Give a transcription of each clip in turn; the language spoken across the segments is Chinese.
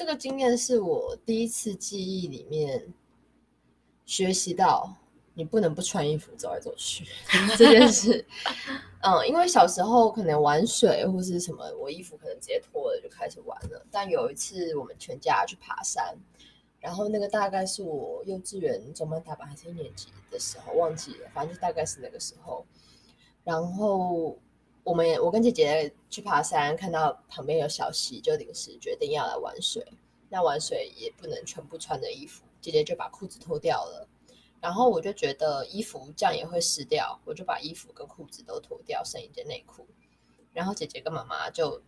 这个经验是我第一次记忆里面学习到，你不能不穿衣服走来走去 这件事。嗯，因为小时候可能玩水或是什么，我衣服可能直接脱了就开始玩了。但有一次我们全家去爬山，然后那个大概是我幼稚园中班大班还是一年级的时候，忘记了，反正就大概是那个时候。然后我们也我跟姐姐去爬山，看到旁边有小溪，就临时决定要来玩水。那玩水也不能全部穿着衣服，姐姐就把裤子脱掉了。然后我就觉得衣服这样也会湿掉，我就把衣服跟裤子都脱掉，剩一件内裤。然后姐姐跟妈妈就，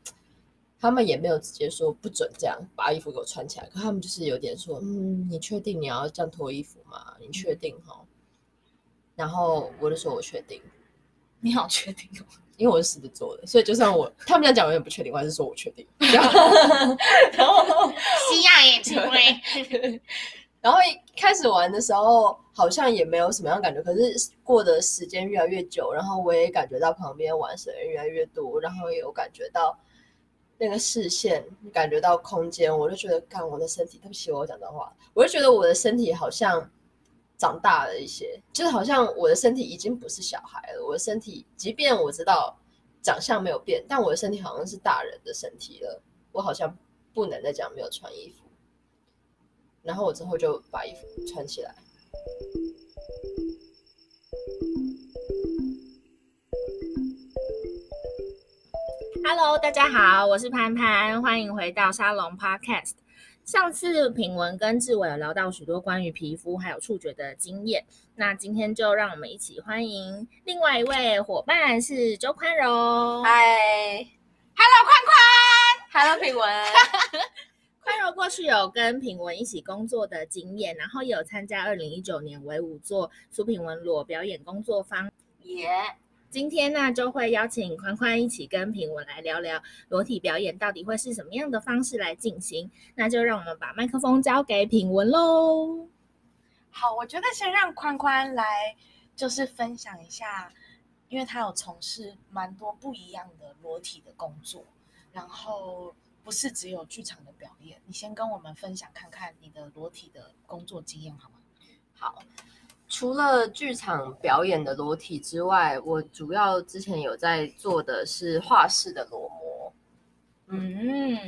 他们也没有直接说不准这样把衣服给我穿起来，可他们就是有点说，嗯，你确定你要这样脱衣服吗？你确定哈？然后我就说我确定。你好确定哦？因为我是狮子座的，所以就算我他们这样讲我也不确定，我还是说我确定。然后 西亚 也成为。然后一开始玩的时候，好像也没有什么样感觉。可是过的时间越来越久，然后我也感觉到旁边玩水的人越来越多，然后也有感觉到那个视线，感觉到空间，我就觉得，看我的身体，对不起，我讲脏话，我就觉得我的身体好像长大了一些，就是好像我的身体已经不是小孩了。我的身体，即便我知道长相没有变，但我的身体好像是大人的身体了。我好像不能再讲没有穿衣服。然后我之后就把衣服穿起来。Hello，大家好，我是潘潘，欢迎回到沙龙 Podcast。上次品文跟志伟有聊到许多关于皮肤还有触觉的经验，那今天就让我们一起欢迎另外一位伙伴，是周宽柔。Hi，Hello，宽宽，Hello，品文。宽柔过去有跟品文一起工作的经验，然后也有参加二零一九年为五座苏品文裸表演工作坊。耶！Yeah. 今天呢，就会邀请宽宽一起跟品文来聊聊裸体表演到底会是什么样的方式来进行。那就让我们把麦克风交给品文喽。好，我觉得先让宽宽来就是分享一下，因为他有从事蛮多不一样的裸体的工作，然后。不是只有剧场的表演，你先跟我们分享看看你的裸体的工作经验好吗？好，除了剧场表演的裸体之外，我主要之前有在做的是画室的裸模。嗯，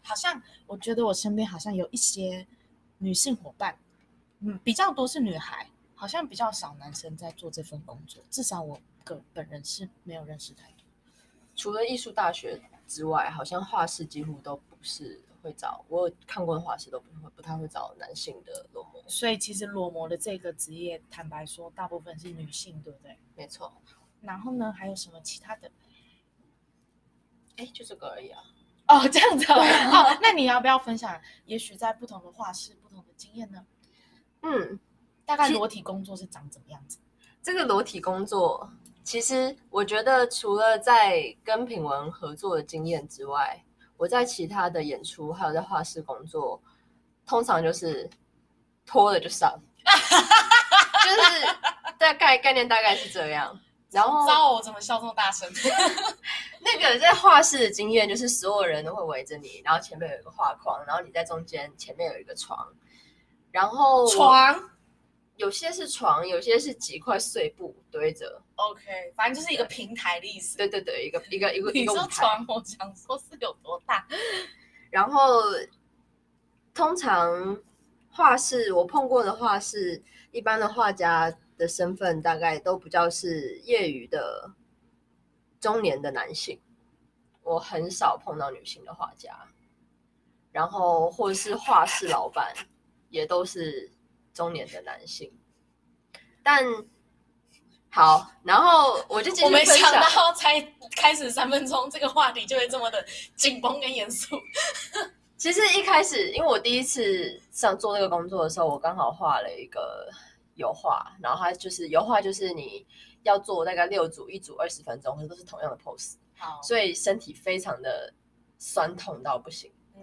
好像我觉得我身边好像有一些女性伙伴，嗯，比较多是女孩，好像比较少男生在做这份工作。至少我个本人是没有认识太多，除了艺术大学之外，好像画室几乎都不是会找，我有看过的画室都不会不太会找男性的裸模，所以其实裸模的这个职业，坦白说，大部分是女性，对不对？没错。然后呢，还有什么其他的？哎，就这个而已啊。哦，这样子。哦，那你要不要分享？也许在不同的画室，不同的经验呢？嗯，大概裸体工作是长怎么样子？这个裸体工作。其实我觉得，除了在跟品文合作的经验之外，我在其他的演出还有在画室工作，通常就是脱了就上，就是大概概念大概是这样。然后，知道我怎么笑这么大声？那个在画室的经验就是，所有人都会围着你，然后前面有一个画框，然后你在中间，前面有一个床，然后床。有些是床，有些是几块碎布堆着。OK，反正就是一个平台的意思。对对对，一个一个一个一个床，我想说是有多大。然后通常画室我碰过的画室，一般的画家的身份大概都比较是业余的中年的男性，我很少碰到女性的画家。然后或者是画室老板，也都是。中年的男性，但好，然后我就我没想到才开始三分钟，这个话题就会这么的紧绷跟严肃。其实一开始，因为我第一次上做这个工作的时候，我刚好画了一个油画，然后它就是油画，就是你要做大概六组，一组二十分钟，可是都是同样的 pose，好，所以身体非常的酸痛到不行。嗯，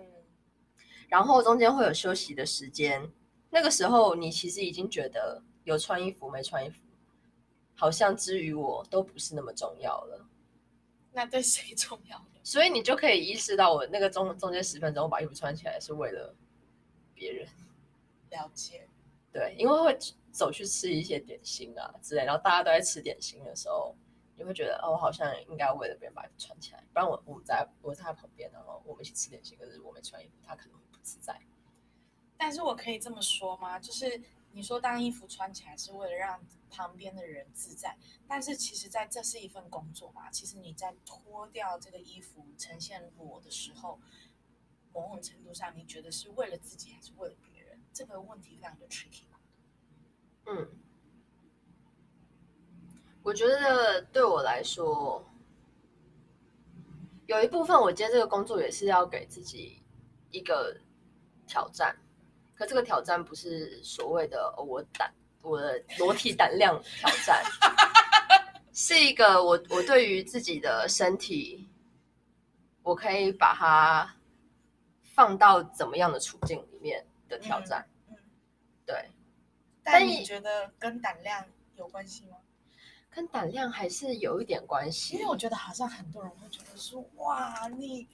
然后中间会有休息的时间。那个时候，你其实已经觉得有穿衣服没穿衣服，好像之于我都不是那么重要了。那对谁重要呢？所以你就可以意识到，我那个中中间十分钟我把衣服穿起来是为了别人。了解。对，因为会走去吃一些点心啊之类，然后大家都在吃点心的时候，你会觉得哦，我好像应该为了别人把衣服穿起来，不然我我们在我在他旁边，然后我们一起吃点心，可是我没穿衣服，他可能会不自在。但是我可以这么说吗？就是。你说当衣服穿起来是为了让旁边的人自在，但是其实在这是一份工作嘛。其实你在脱掉这个衣服呈现裸的时候，某种程度上你觉得是为了自己还是为了别人？这个问题非常的 tricky。嗯，我觉得对我来说，有一部分我接这个工作也是要给自己一个挑战。可这个挑战不是所谓的我胆我的裸体胆量挑战，是一个我我对于自己的身体，我可以把它放到怎么样的处境里面的挑战。嗯，嗯对。但你觉得跟胆量有关系吗？跟胆量还是有一点关系，因为我觉得好像很多人会觉得说，哇，你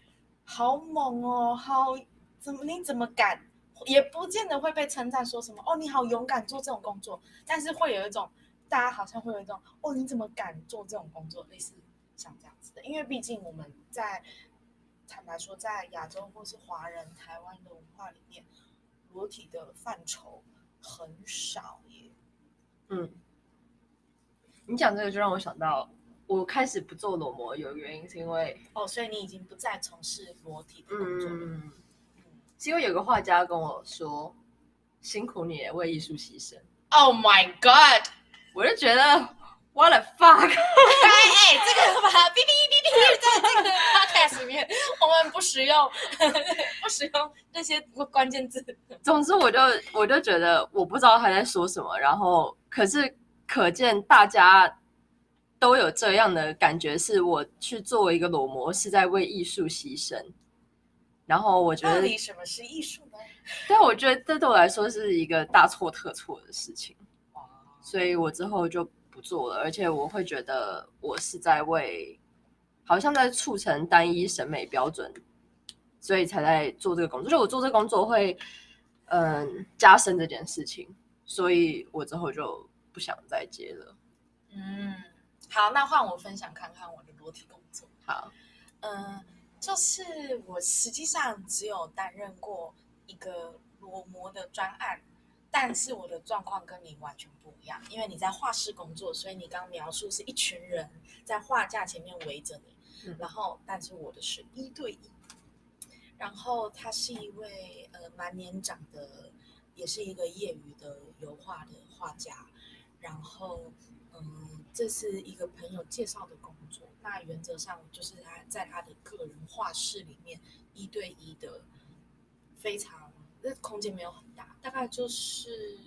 好猛哦，好怎么你怎么敢？也不见得会被称赞，说什么哦，你好勇敢做这种工作，但是会有一种大家好像会有一种哦，你怎么敢做这种工作，类似像这样子的。因为毕竟我们在坦白说，在亚洲或是华人台湾的文化里面，裸体的范畴很少耶。嗯，你讲这个就让我想到，我开始不做裸模有原因是因为哦，所以你已经不再从事裸体的工作了。嗯是因为有个画家跟我说：“辛苦你为艺术牺牲。” Oh my god！我就觉得 What the fuck！哎哎，这个把哔哔哔哔在这个 podcast 里面，我们不使用，不使用那些关键字。总之，我就我就觉得我不知道他在说什么，然后可是可见大家都有这样的感觉，是我去做一个裸模是在为艺术牺牲。然后我觉得，到底什么是艺术呢？但我觉得这对我来说是一个大错特错的事情，所以我之后就不做了。而且我会觉得我是在为，好像在促成单一审美标准，所以才在做这个工作。就我做这个工作会，嗯，加深这件事情，所以我之后就不想再接了。嗯，好，那换我分享看看我的裸体工作。好，嗯。就是我实际上只有担任过一个裸模的专案，但是我的状况跟你完全不一样，因为你在画室工作，所以你刚描述是一群人在画架前面围着你，嗯、然后但是我的是一对一，然后他是一位呃蛮年长的，也是一个业余的油画的画家，然后嗯，这是一个朋友介绍的工作。那原则上就是他在他的个人画室里面一对一的，非常那空间没有很大，大概就是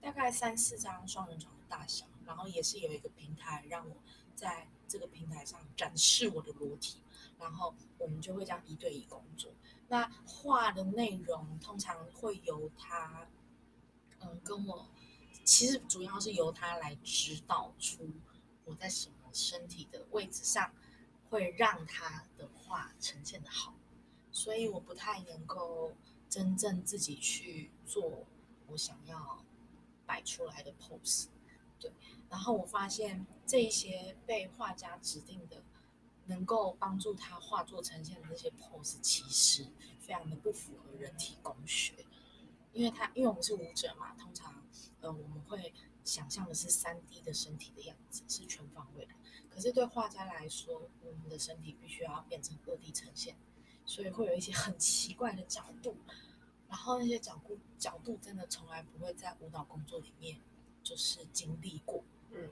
大概三四张双人床的大小，然后也是有一个平台让我在这个平台上展示我的裸体，然后我们就会这样一对一工作。那画的内容通常会由他，嗯，跟我其实主要是由他来指导出我在什么。身体的位置上会让他的画呈现的好，所以我不太能够真正自己去做我想要摆出来的 pose。对，然后我发现这一些被画家指定的，能够帮助他画作呈现的那些 pose，其实非常的不符合人体工学，因为他因为我们是舞者嘛，通常呃我们会想象的是三 D 的身体的样子，是全方位的。可是对画家来说，我们的身体必须要变成二 D 呈现，所以会有一些很奇怪的角度，然后那些角度角度真的从来不会在舞蹈工作里面就是经历过。嗯，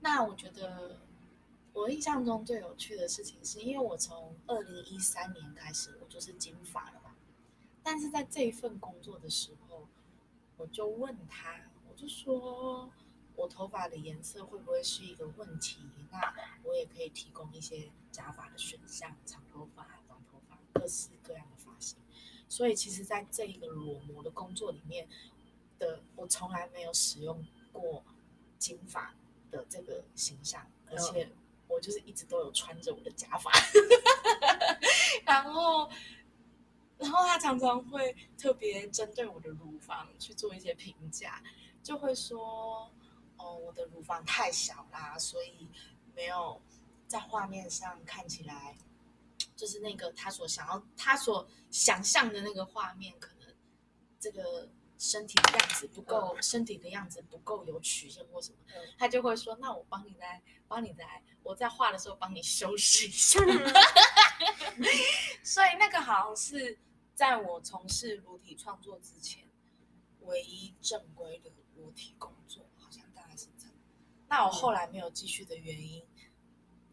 那我觉得我印象中最有趣的事情是，因为我从二零一三年开始我就是金发了嘛，但是在这一份工作的时候，我就问他，我就说。我头发的颜色会不会是一个问题？那我也可以提供一些假发的选项，长头发、短头发，各式各样的发型。所以，其实，在这一个裸模的工作里面的，我从来没有使用过金发的这个形象，而且我就是一直都有穿着我的假发，然后，然后他常常会特别针对我的乳房去做一些评价，就会说，哦，我的乳房太小啦，所以没有在画面上看起来，就是那个他所想要、他所想象的那个画面，可能这个。身体的样子不够，嗯、身体的样子不够有曲线或什么，嗯、他就会说：“那我帮你来，帮你来，我在画的时候帮你修饰一下。嗯” 所以那个好像是在我从事裸体创作之前，唯一正规的裸体工。那我后来没有继续的原因，嗯、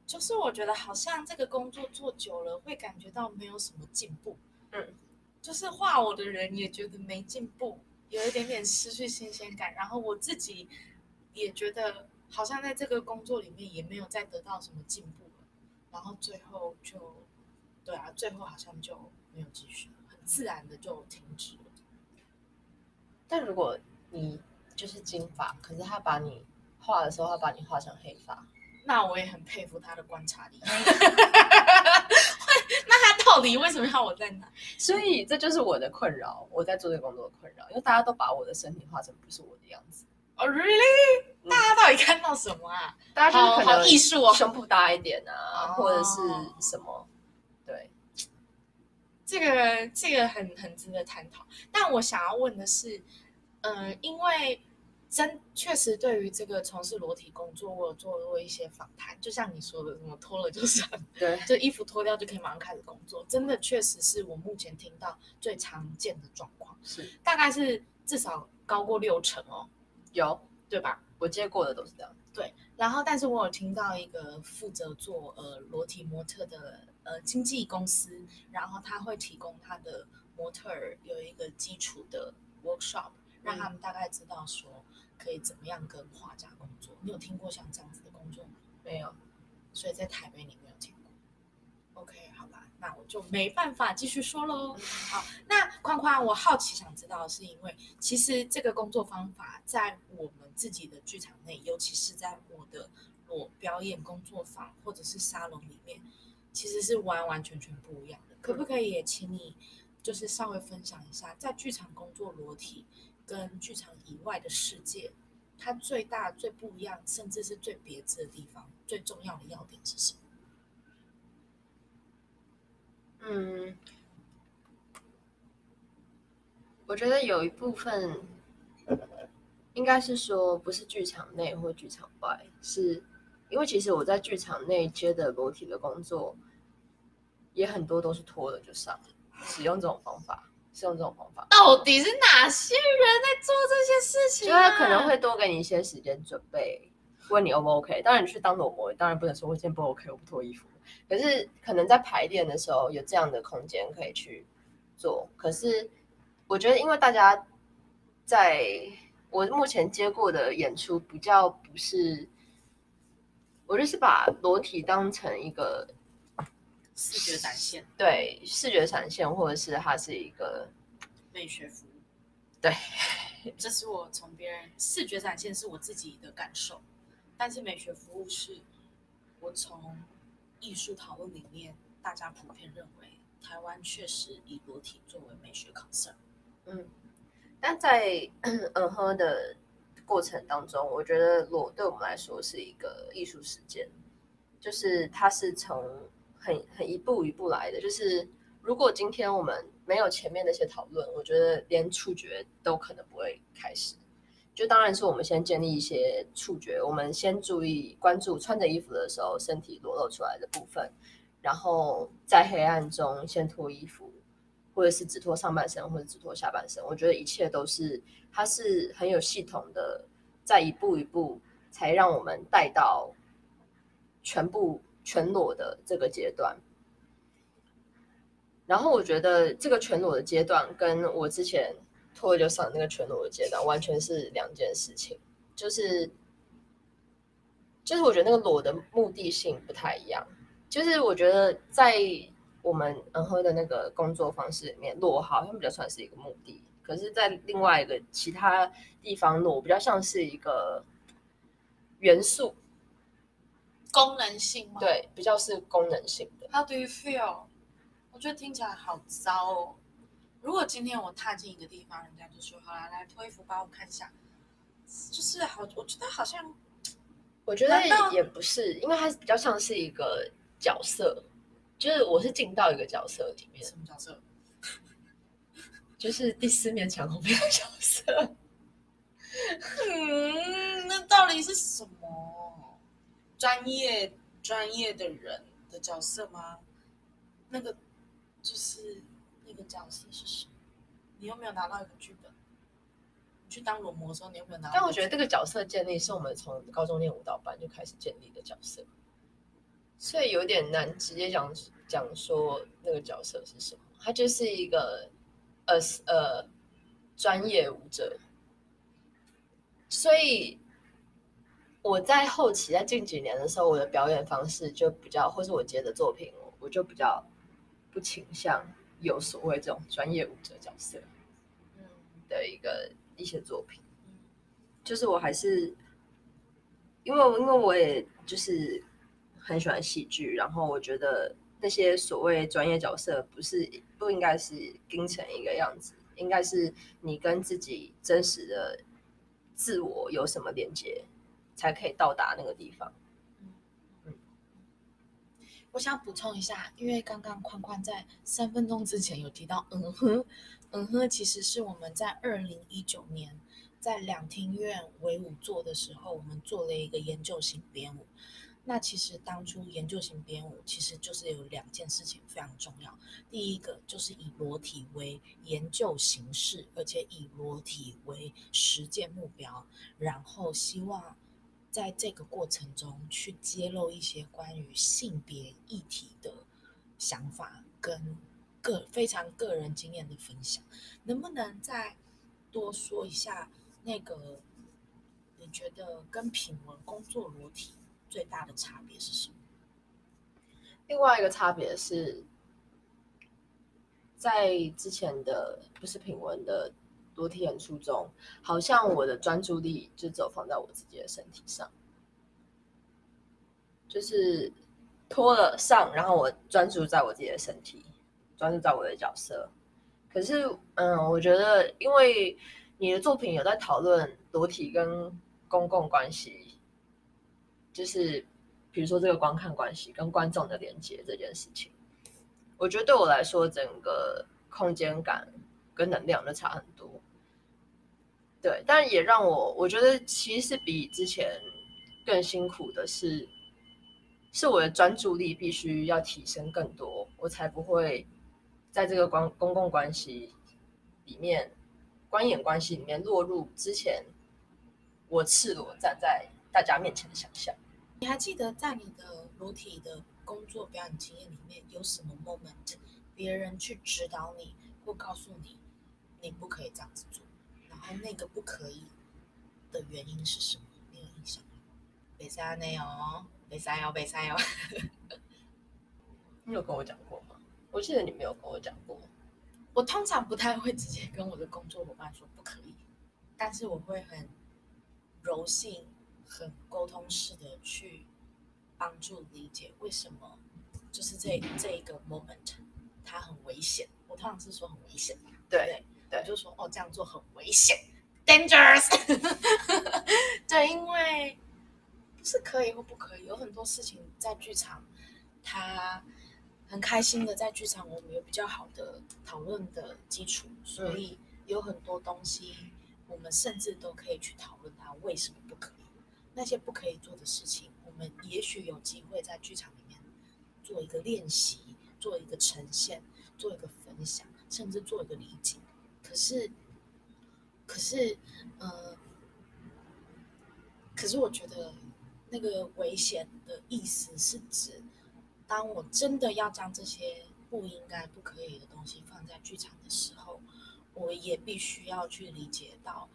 就是我觉得好像这个工作做久了，会感觉到没有什么进步。嗯，就是画我的人也觉得没进步。有一点点失去新鲜感，然后我自己也觉得好像在这个工作里面也没有再得到什么进步了，然后最后就，对啊，最后好像就没有继续，很自然的就停止了。但如果你就是金发，可是他把你画的时候，他把你画成黑发，那我也很佩服他的观察力。那他到底为什么要我在哪？所以这就是我的困扰，我在做这个工作的困扰，因为大家都把我的身体画成不是我的样子。哦、oh,，really？、嗯、大家到底看到什么啊？大家就是可能艺术哦，胸部大一点啊，或者是什么？对，这个这个很很值得探讨。但我想要问的是，嗯、呃，因为。真确实，对于这个从事裸体工作，我有做过一些访谈。就像你说的，什么脱了就算，对，就衣服脱掉就可以马上开始工作。真的，确实是我目前听到最常见的状况，是大概是至少高过六成哦，有对吧？我接过的都是这样。对，然后但是我有听到一个负责做呃裸体模特的呃经纪公司，然后他会提供他的模特儿有一个基础的 workshop，让他们大概知道说。可以怎么样跟画家工作？你有听过像这样子的工作吗？没有，所以在台北你没有听过。OK，好吧，那我就没办法继续说喽。好，那宽宽，我好奇想知道是，因为其实这个工作方法在我们自己的剧场内，尤其是在我的裸表演工作坊或者是沙龙里面，其实是完完全全不一样的。可不可以也请你就是稍微分享一下，在剧场工作裸体？跟剧场以外的世界，它最大、最不一样，甚至是最别致的地方，最重要的要点是什么？嗯，我觉得有一部分应该是说，不是剧场内或剧场外，是因为其实我在剧场内接的裸体的工作，也很多都是脱了就上，使用这种方法。是用这种方法，到底是哪些人在做这些事情？啊？就他可能会多给你一些时间准备，问你 O 不 OK。当然你去当裸模，当然不能说我今天不 OK，我不脱衣服。可是可能在排练的时候有这样的空间可以去做。可是我觉得，因为大家在我目前接过的演出比较不是，我就是把裸体当成一个。视觉展现，对，视觉展现，或者是它是一个美学服务，对，这是我从别人视觉展现是我自己的感受，但是美学服务是我从艺术讨论里面，大家普遍认为台湾确实以裸体作为美学 concern，嗯，但在 嗯哼的过程当中，我觉得裸对我们来说是一个艺术实践，就是它是从。很很一步一步来的，就是如果今天我们没有前面那些讨论，我觉得连触觉都可能不会开始。就当然是我们先建立一些触觉，我们先注意关注穿着衣服的时候身体裸露出来的部分，然后在黑暗中先脱衣服，或者是只脱上半身，或者只脱下半身。我觉得一切都是它是很有系统的，在一步一步才让我们带到全部。全裸的这个阶段，然后我觉得这个全裸的阶段跟我之前脱了就上那个全裸的阶段完全是两件事情，就是就是我觉得那个裸的目的性不太一样，就是我觉得在我们嗯哼的那个工作方式里面，裸好像比较算是一个目的，可是，在另外一个其他地方，裸比较像是一个元素。功能性吗？对，比较是功能性的。How do you feel？我觉得听起来好糟哦。如果今天我踏进一个地方，人家就说：“好啦，来脱衣服，帮我看一下。”就是好，我觉得好像，我觉得也不是，因为它比较像是一个角色，就是我是进到一个角色里面。什么角色？就是第四面墙后面的角色。嗯，那到底是什么？专业专业的人的角色吗？那个就是那个角色是什么？你有没有拿到一个剧本？你去当裸模的时候，你有没有拿到？但我觉得这个角色建立是我们从高中练舞蹈班就开始建立的角色，所以有点难直接讲讲说那个角色是什么。他就是一个呃呃专业舞者。所以我在后期，在近几年的时候，我的表演方式就比较，或是我接的作品，我就比较不倾向有所谓这种专业舞者角色，嗯的一个一些作品，就是我还是因为因为我也就是很喜欢戏剧，然后我觉得那些所谓专业角色不是不应该是盯成一个样子，应该是你跟自己真实的。自我有什么连接，才可以到达那个地方？嗯，我想补充一下，因为刚刚宽宽在三分钟之前有提到，嗯哼，嗯哼，其实是我们在二零一九年在两厅院为舞做的时候，我们做了一个研究型编舞。那其实当初研究型编舞其实就是有两件事情非常重要。第一个就是以裸体为研究形式，而且以裸体为实践目标，然后希望在这个过程中去揭露一些关于性别议题的想法跟个非常个人经验的分享。能不能再多说一下那个？你觉得跟品文工作裸体？最大的差别是什么？另外一个差别是，在之前的不是品文的裸体演出中，好像我的专注力就只有放在我自己的身体上，就是脱了上，然后我专注在我自己的身体，专注在我的角色。可是，嗯，我觉得，因为你的作品有在讨论裸体跟公共关系。就是，比如说这个观看关系跟观众的连接这件事情，我觉得对我来说，整个空间感跟能量都差很多。对，但也让我我觉得其实比之前更辛苦的是，是我的专注力必须要提升更多，我才不会在这个关公共关系里面、观演关系里面落入之前我赤裸站在大家面前的想象。你还记得在你的裸体的工作表演经验里面有什么 moment，别人去指导你或告诉你你不可以这样子做，然后那个不可以的原因是什么？你有印象吗？北塞内哦，北塞哦，北塞哦。你有跟我讲过吗？我记得你没有跟我讲过。我通常不太会直接跟我的工作伙伴说不可以，但是我会很柔性。很沟通式的去帮助理解为什么，就是这这一个 moment 它很危险。我通常是说很危险，对对，对，就说哦这样做很危险，dangerous。对，因为是可以或不可以，有很多事情在剧场，他很开心的在剧场，我们有比较好的讨论的基础，所以有很多东西我们甚至都可以去讨论它为什么不可以。那些不可以做的事情，我们也许有机会在剧场里面做一个练习，做一个呈现，做一个分享，甚至做一个理解。可是，可是，呃，可是我觉得那个危险的意思是指，当我真的要将这些不应该、不可以的东西放在剧场的时候，我也必须要去理解到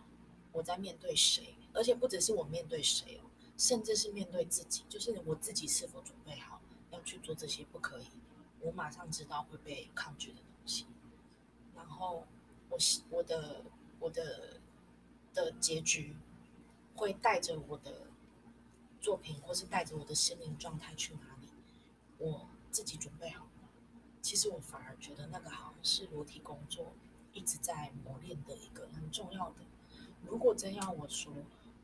我在面对谁。而且不只是我面对谁哦，甚至是面对自己，就是我自己是否准备好要去做这些不可以，我马上知道会被抗拒的东西。然后我我的我的的结局会带着我的作品，或是带着我的心灵状态去哪里，我自己准备好了。其实我反而觉得那个好像是裸体工作一直在磨练的一个很重要的。如果真要我说，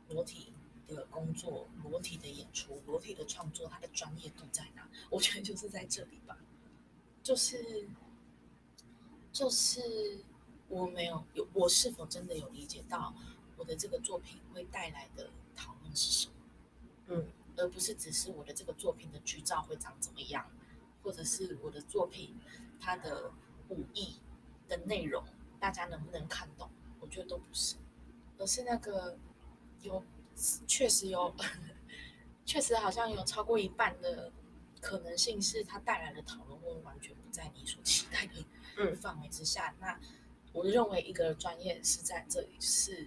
裸体的工作、裸体的演出、裸体的创作，它的专业度在哪？我觉得就是在这里吧。就是，就是我没有有，我是否真的有理解到我的这个作品会带来的讨论是什么？嗯，而不是只是我的这个作品的剧照会长怎么样。或者是我的作品，它的武艺的内容，大家能不能看懂？我觉得都不是，而是那个有确实有，确实好像有超过一半的可能性是它带来的讨论会完全不在你所期待的范围之下。嗯、那我认为一个专业是在这里，是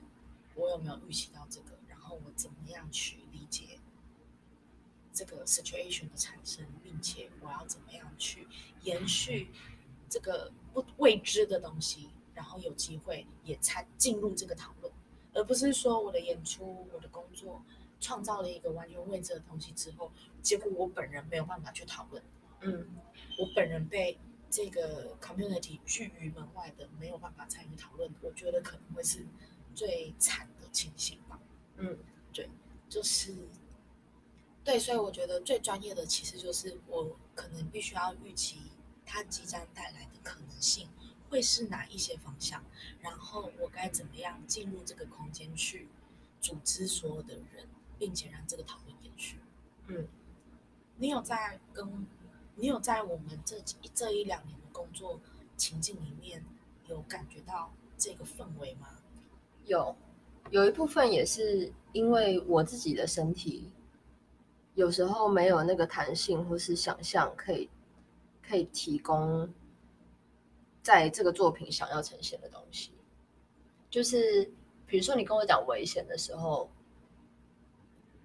我有没有预期到这个，然后我怎么样去理解。这个 situation 的产生，并且我要怎么样去延续这个不未知的东西，然后有机会也参进入这个讨论，而不是说我的演出、我的工作创造了一个完全未知的东西之后，结果我本人没有办法去讨论。嗯，我本人被这个 community 拒于门外的，没有办法参与讨论，我觉得可能会是最惨的情形吧。嗯，对，就是。对，所以我觉得最专业的其实就是我可能必须要预期它即将带来的可能性会是哪一些方向，然后我该怎么样进入这个空间去组织所有的人，并且让这个讨论延续。嗯，你有在跟，你有在我们这几这一两年的工作情境里面有感觉到这个氛围吗？有，有一部分也是因为我自己的身体。有时候没有那个弹性或是想象，可以可以提供在这个作品想要呈现的东西。就是比如说你跟我讲危险的时候，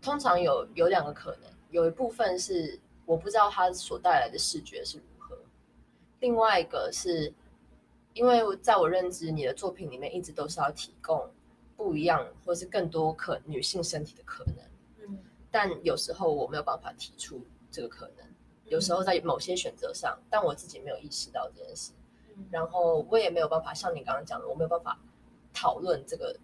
通常有有两个可能，有一部分是我不知道它所带来的视觉是如何，另外一个是因为在我认知，你的作品里面一直都是要提供不一样或是更多可女性身体的可能。嗯。但有时候我没有办法提出这个可能，有时候在某些选择上，但我自己没有意识到这件事，然后我也没有办法像你刚刚讲的，我没有办法讨论这个，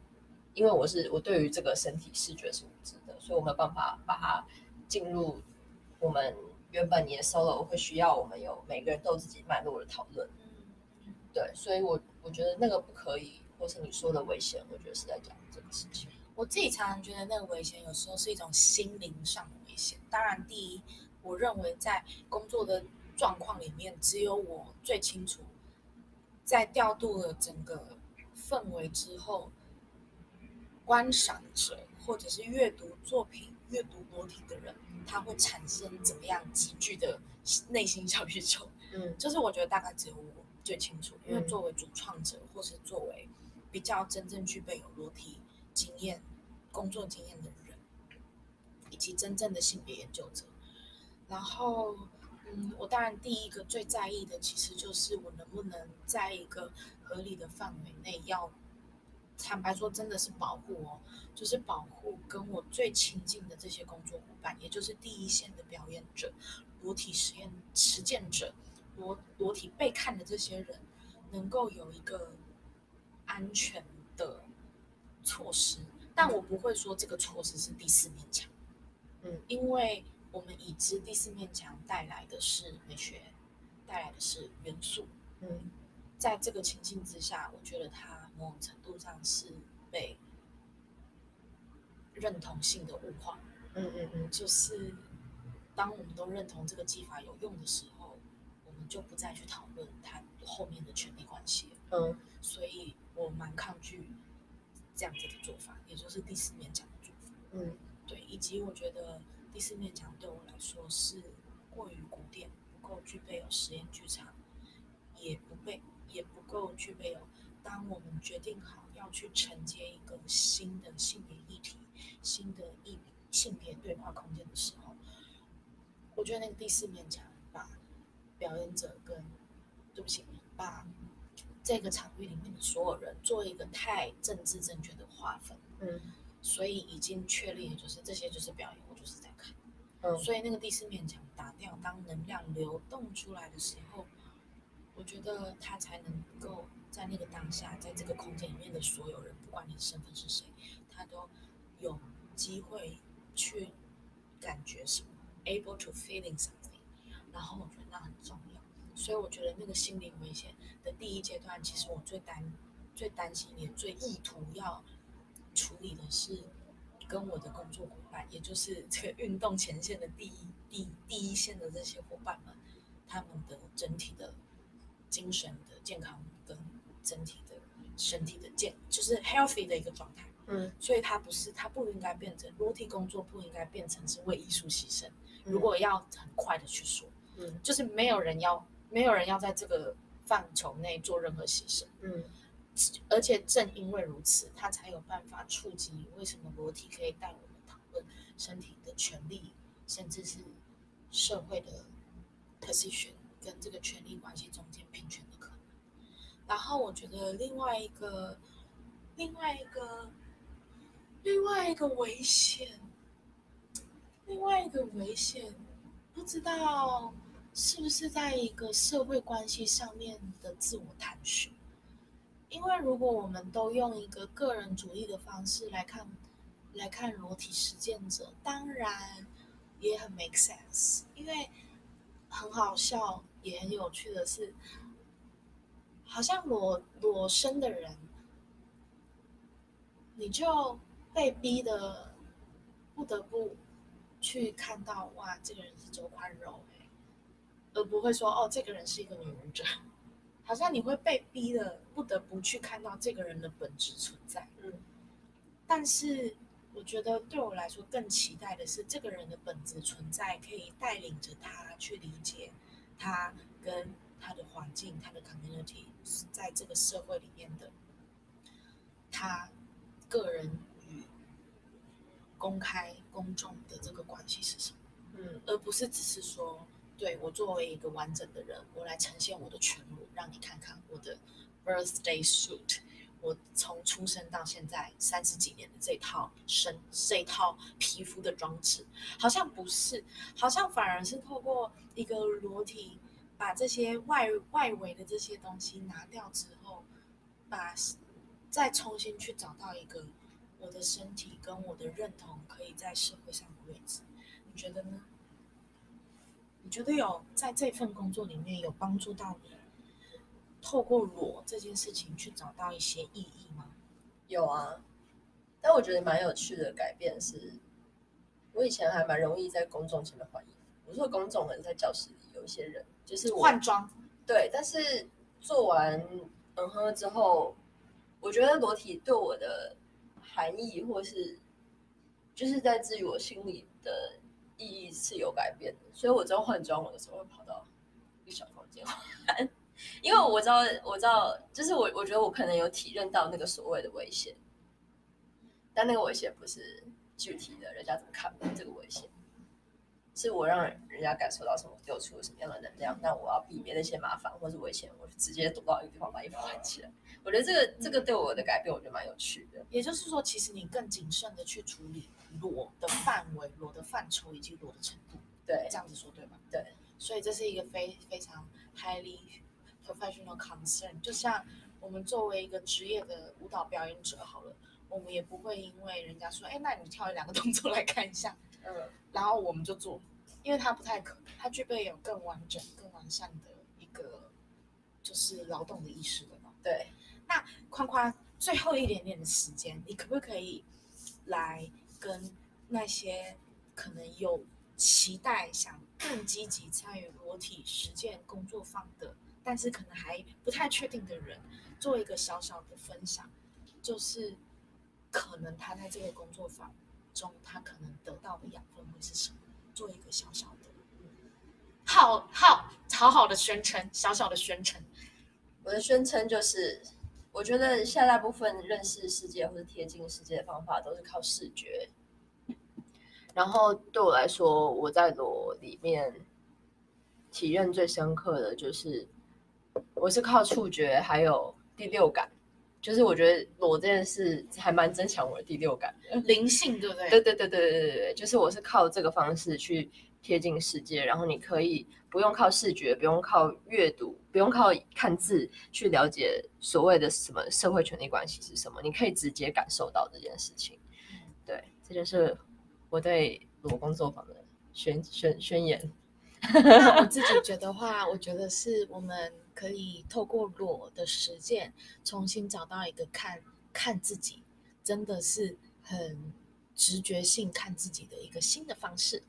因为我是我对于这个身体视觉是无知的，所以我没有办法把它进入我们原本你的 solo 会需要我们有每个人都有自己脉络的讨论，对，所以我我觉得那个不可以，或是你说的危险，我觉得是在讲这个事情。我自己常常觉得那个危险，有时候是一种心灵上的危险。当然，第一，我认为在工作的状况里面，只有我最清楚，在调度了整个氛围之后，观赏者或者是阅读作品、阅读裸体的人，他会产生怎么样急剧的内心小宇宙。嗯，就是我觉得大概只有我最清楚，因为作为主创者，或是作为比较真正具备有裸体。经验、工作经验的人，以及真正的性别研究者。然后，嗯，我当然第一个最在意的，其实就是我能不能在一个合理的范围内，要坦白说，真的是保护哦，就是保护跟我最亲近的这些工作伙伴，也就是第一线的表演者、裸体实验实践者、裸裸体被看的这些人，能够有一个安全的。措施，但我不会说这个措施是第四面墙，嗯，因为我们已知第四面墙带来的是美学，带来的是元素，嗯，在这个情境之下，我觉得它某种程度上是被认同性的物化，嗯嗯嗯，就是当我们都认同这个技法有用的时候，我们就不再去讨论它后面的权利关系，嗯，所以我蛮抗拒。这样子的做法，也就是第四面墙的做法。嗯，对，以及我觉得第四面墙对我来说是过于古典，不够具备有实验剧场，也不被也不够具备有。当我们决定好要去承接一个新的性别议题、新的议性别对话空间的时候，我觉得那个第四面墙把表演者跟对不起，把。这个场域里面的所有人做一个太政治正确的划分，嗯，所以已经确立，就是这些就是表演，我就是在看嗯，所以那个第四面墙打掉，当能量流动出来的时候，我觉得它才能够在那个当下，在这个空间里面的所有人，不管你的身份是谁，他都有机会去感觉什么，able to feeling something。然后我觉得那很重要，所以我觉得那个心灵危险的第一阶段，其实我最担最担心也最意图要处理的是。跟我的工作伙伴，也就是这个运动前线的第一、第第一线的这些伙伴们，他们的整体的精神的健康整体的身体的健，就是 healthy 的一个状态。嗯，所以他不是，他不应该变成裸体工作，不应该变成是为艺术牺牲。如果要很快的去说，嗯，就是没有人要，没有人要在这个范畴内做任何牺牲。嗯。而且正因为如此，他才有办法触及为什么裸体可以带我们讨论身体的权利，甚至是社会的 position 跟这个权利关系中间平权。然后我觉得另外一个、另外一个、另外一个危险，另外一个危险，不知道是不是在一个社会关系上面的自我探寻。因为如果我们都用一个个人主义的方式来看，来看裸体实践者，当然也很 make sense。因为很好笑，也很有趣的是，好像裸裸身的人，你就被逼的不得不去看到，哇，这个人是周宽柔，而不会说，哦，这个人是一个女舞者。好像你会被逼的不得不去看到这个人的本质存在，嗯，但是我觉得对我来说更期待的是这个人的本质存在可以带领着他去理解他跟他的环境、他的 community 是在这个社会里面的他个人与公开公众的这个关系是什么，嗯，而不是只是说。对，我作为一个完整的人，我来呈现我的全裸，让你看看我的 birthday suit。我从出生到现在三十几年的这套身，这套皮肤的装置，好像不是，好像反而是透过一个裸体，把这些外外围的这些东西拿掉之后，把再重新去找到一个我的身体跟我的认同可以在社会上的位置。你觉得呢？你觉得有在这份工作里面有帮助到你，透过裸这件事情去找到一些意义吗？有啊，但我觉得蛮有趣的改变是，我以前还蛮容易在公众前面换衣服。我说公众人在教室里有一些人就是换装，对，但是做完嗯哼之后，我觉得裸体对我的含义或是就是在治愈我心里的。意义是有改变的，所以我之后换装，我的时候会跑到一个小房间换，因为我知道，我知道，就是我，我觉得我可能有体认到那个所谓的危险，但那个危险不是具体的，人家怎么看这个危险，是我让人家感受到什么，丢出了什么样的能量，那我要避免那些麻烦或是危险，我就直接躲到一个地方把衣服穿起来。我觉得这个这个对我的改变，我觉得蛮有趣的。也就是说，其实你更谨慎的去处理裸的范围、裸的范畴以及裸的程度。对，这样子说对吗？对。所以这是一个非非常 highly professional concern。就像我们作为一个职业的舞蹈表演者，好了，我们也不会因为人家说，哎，那你跳一两个动作来看一下，嗯，然后我们就做，因为它不太可能，它具备有更完整、更完善的一个就是劳动的意识的嘛。对。那宽宽最后一点点的时间，你可不可以来跟那些可能有期待想更积极参与裸体实践工作坊的，但是可能还不太确定的人，做一个小小的分享，就是可能他在这个工作坊中，他可能得到的养分会是什么？做一个小小的，好好好好的宣称，小小的宣称，我的宣称就是。我觉得现在大部分认识世界或者贴近世界的方法都是靠视觉，然后对我来说，我在裸里面体验最深刻的就是，我是靠触觉还有第六感就是我觉得裸这件事还蛮增强我的第六感的灵性，对不对？对对对对对对对，就是我是靠这个方式去贴近世界，然后你可以不用靠视觉，不用靠阅读，不用靠看字去了解所谓的什么社会权利关系是什么，你可以直接感受到这件事情。对，这就是我对裸工作坊的宣宣宣言。那我自己觉得话，我觉得是我们可以透过裸的实践，重新找到一个看看自己，真的是很直觉性看自己的一个新的方式。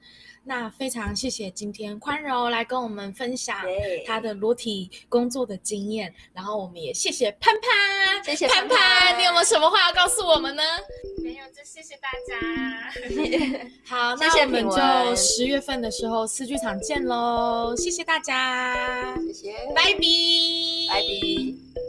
那非常谢谢今天宽柔来跟我们分享他的裸体工作的经验，然后我们也谢谢潘潘，谢谢潘潘，你有没有什么话要告诉我们呢？没有，就谢谢大家。好，那我们就十月份的时候四剧场见喽，谢谢大家，谢谢，拜拜，拜拜。